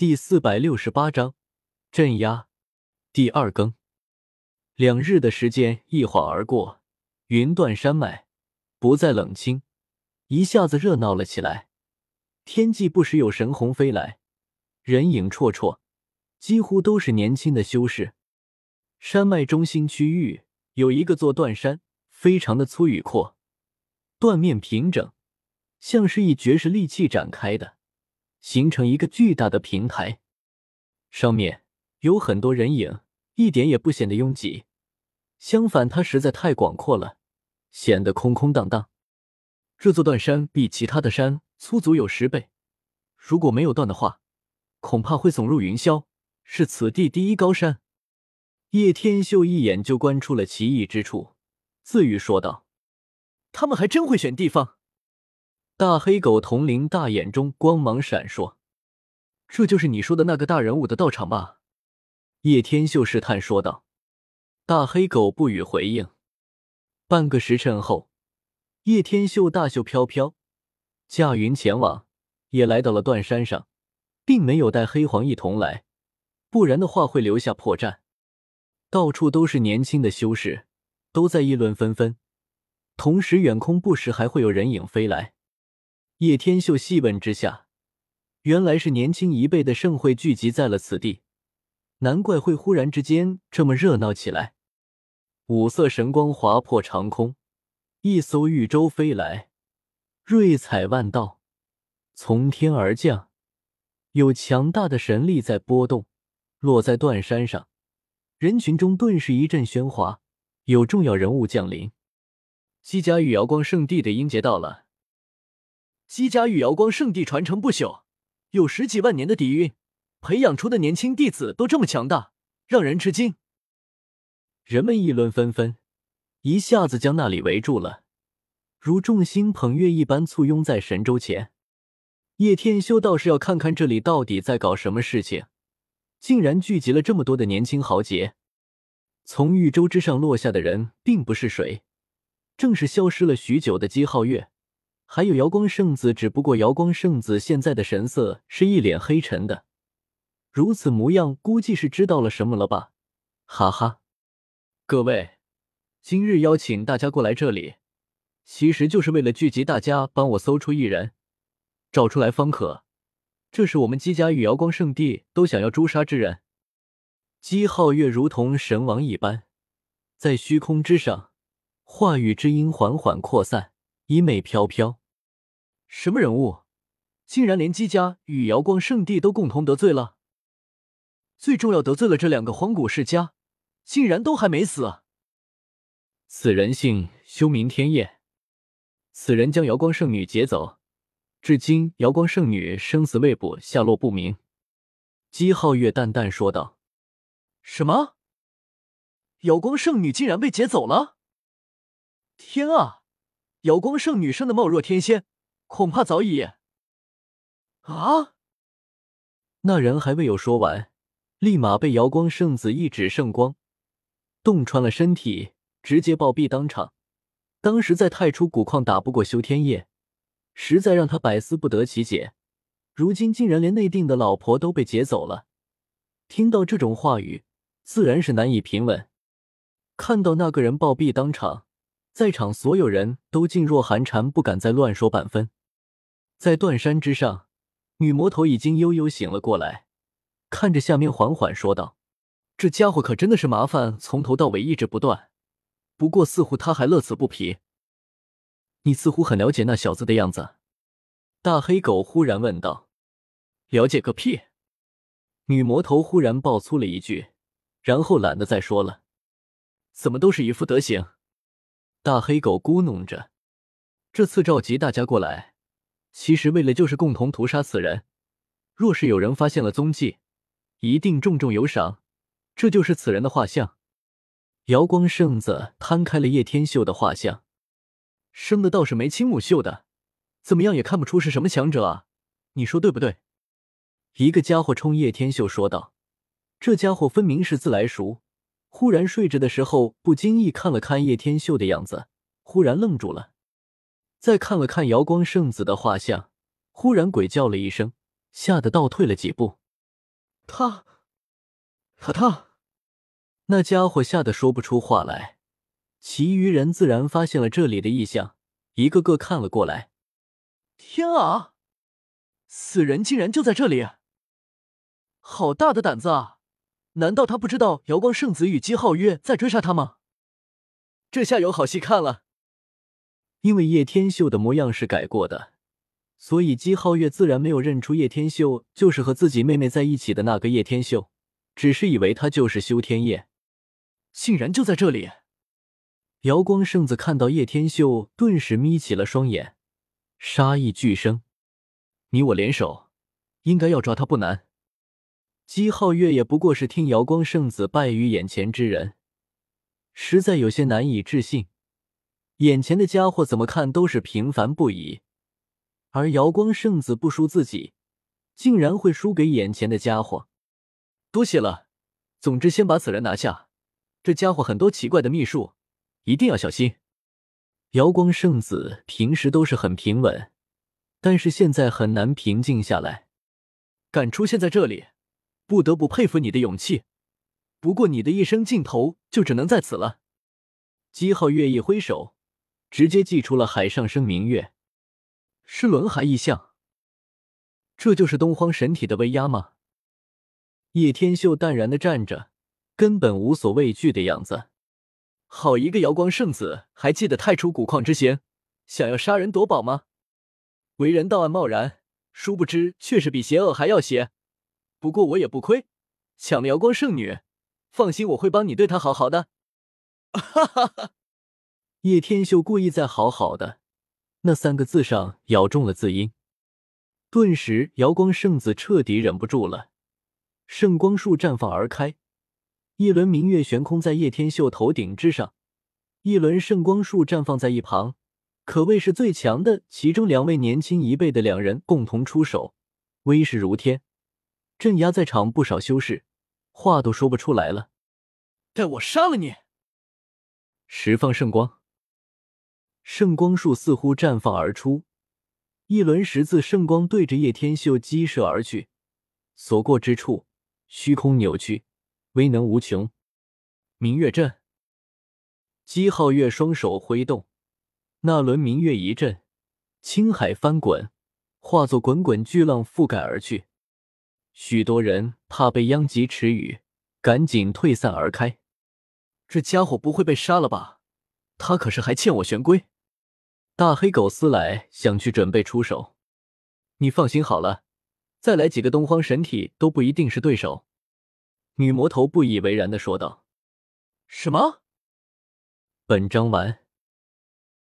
第四百六十八章镇压第二更。两日的时间一晃而过，云断山脉不再冷清，一下子热闹了起来。天际不时有神虹飞来，人影绰绰，几乎都是年轻的修士。山脉中心区域有一个座断山，非常的粗与阔，断面平整，像是一绝世利器展开的。形成一个巨大的平台，上面有很多人影，一点也不显得拥挤。相反，它实在太广阔了，显得空空荡荡。这座断山比其他的山粗足有十倍，如果没有断的话，恐怕会耸入云霄，是此地第一高山。叶天秀一眼就观出了奇异之处，自语说道：“他们还真会选地方。”大黑狗铜铃大眼中光芒闪烁，这就是你说的那个大人物的道场吧？叶天秀试探说道。大黑狗不予回应。半个时辰后，叶天秀大袖飘飘，驾云前往，也来到了断山上，并没有带黑黄一同来，不然的话会留下破绽。到处都是年轻的修士，都在议论纷纷，同时远空不时还会有人影飞来。叶天秀细问之下，原来是年轻一辈的盛会聚集在了此地，难怪会忽然之间这么热闹起来。五色神光划破长空，一艘玉舟飞来，瑞彩万道，从天而降，有强大的神力在波动，落在断山上，人群中顿时一阵喧哗，有重要人物降临。姬家与瑶光圣地的英杰到了。姬家与瑶光圣地传承不朽，有十几万年的底蕴，培养出的年轻弟子都这么强大，让人吃惊。人们议论纷纷，一下子将那里围住了，如众星捧月一般簇拥在神州前。叶天修倒是要看看这里到底在搞什么事情，竟然聚集了这么多的年轻豪杰。从玉舟之上落下的人并不是谁，正是消失了许久的姬皓月。还有瑶光圣子，只不过瑶光圣子现在的神色是一脸黑沉的，如此模样，估计是知道了什么了吧？哈哈，各位，今日邀请大家过来这里，其实就是为了聚集大家帮我搜出一人，找出来方可。这是我们姬家与瑶光圣地都想要诛杀之人。姬皓月如同神王一般，在虚空之上，话语之音缓缓扩散，衣袂飘飘。什么人物，竟然连姬家与瑶光圣地都共同得罪了？最重要得罪了这两个荒古世家，竟然都还没死。此人姓修明天夜，此人将瑶光圣女劫走，至今瑶光圣女生死未卜，下落不明。姬皓月淡淡说道：“什么？瑶光圣女竟然被劫走了？天啊！瑶光圣女生的貌若天仙。”恐怕早已啊！那人还未有说完，立马被瑶光圣子一指圣光洞穿了身体，直接暴毙当场。当时在太初古矿打不过修天夜，实在让他百思不得其解。如今竟然连内定的老婆都被劫走了，听到这种话语，自然是难以平稳。看到那个人暴毙当场，在场所有人都噤若寒蝉，不敢再乱说半分。在断山之上，女魔头已经悠悠醒了过来，看着下面缓缓说道：“这家伙可真的是麻烦，从头到尾一直不断。不过似乎他还乐此不疲。你似乎很了解那小子的样子。”大黑狗忽然问道。“了解个屁！”女魔头忽然爆粗了一句，然后懒得再说了。“怎么都是一副德行？”大黑狗咕哝着。这次召集大家过来。其实为了就是共同屠杀此人，若是有人发现了踪迹，一定重重有赏。这就是此人的画像。瑶光圣子摊开了叶天秀的画像，生的倒是眉清目秀的，怎么样也看不出是什么强者啊？你说对不对？一个家伙冲叶天秀说道。这家伙分明是自来熟，忽然睡着的时候不经意看了看叶天秀的样子，忽然愣住了。再看了看瑶光圣子的画像，忽然鬼叫了一声，吓得倒退了几步。他，他他，那家伙吓得说不出话来。其余人自然发现了这里的异象，一个个看了过来。天啊！死人竟然就在这里！好大的胆子啊！难道他不知道瑶光圣子与姬皓月在追杀他吗？这下有好戏看了。因为叶天秀的模样是改过的，所以姬皓月自然没有认出叶天秀就是和自己妹妹在一起的那个叶天秀，只是以为他就是修天叶，竟然就在这里。瑶光圣子看到叶天秀，顿时眯起了双眼，杀意俱生。你我联手，应该要抓他不难。姬皓月也不过是听瑶光圣子败于眼前之人，实在有些难以置信。眼前的家伙怎么看都是平凡不已，而瑶光圣子不输自己，竟然会输给眼前的家伙。多谢了，总之先把此人拿下。这家伙很多奇怪的秘术，一定要小心。瑶光圣子平时都是很平稳，但是现在很难平静下来。敢出现在这里，不得不佩服你的勇气。不过你的一生尽头就只能在此了。姬皓月一挥手。直接祭出了海上生明月，是轮海异象。这就是东荒神体的威压吗？叶天秀淡然的站着，根本无所畏惧的样子。好一个瑶光圣子，还记得太初古矿之行，想要杀人夺宝吗？为人道案贸然，殊不知却是比邪恶还要邪。不过我也不亏，抢了瑶光圣女，放心，我会帮你对她好好的。哈哈哈。叶天秀故意在“好好的”那三个字上咬中了字音，顿时瑶光圣子彻底忍不住了，圣光束绽放而开，一轮明月悬空在叶天秀头顶之上，一轮圣光束绽放在一旁，可谓是最强的。其中两位年轻一辈的两人共同出手，威势如天，镇压在场不少修士，话都说不出来了。待我杀了你！十放圣光。圣光束似乎绽放而出，一轮十字圣光对着叶天秀激射而去，所过之处，虚空扭曲，威能无穷。明月阵，姬皓月双手挥动，那轮明月一阵，青海翻滚，化作滚滚巨浪覆盖而去。许多人怕被殃及池鱼，赶紧退散而开。这家伙不会被杀了吧？他可是还欠我玄龟。大黑狗思来想去准备出手，你放心好了，再来几个东荒神体都不一定是对手。女魔头不以为然的说道。什么？本章完。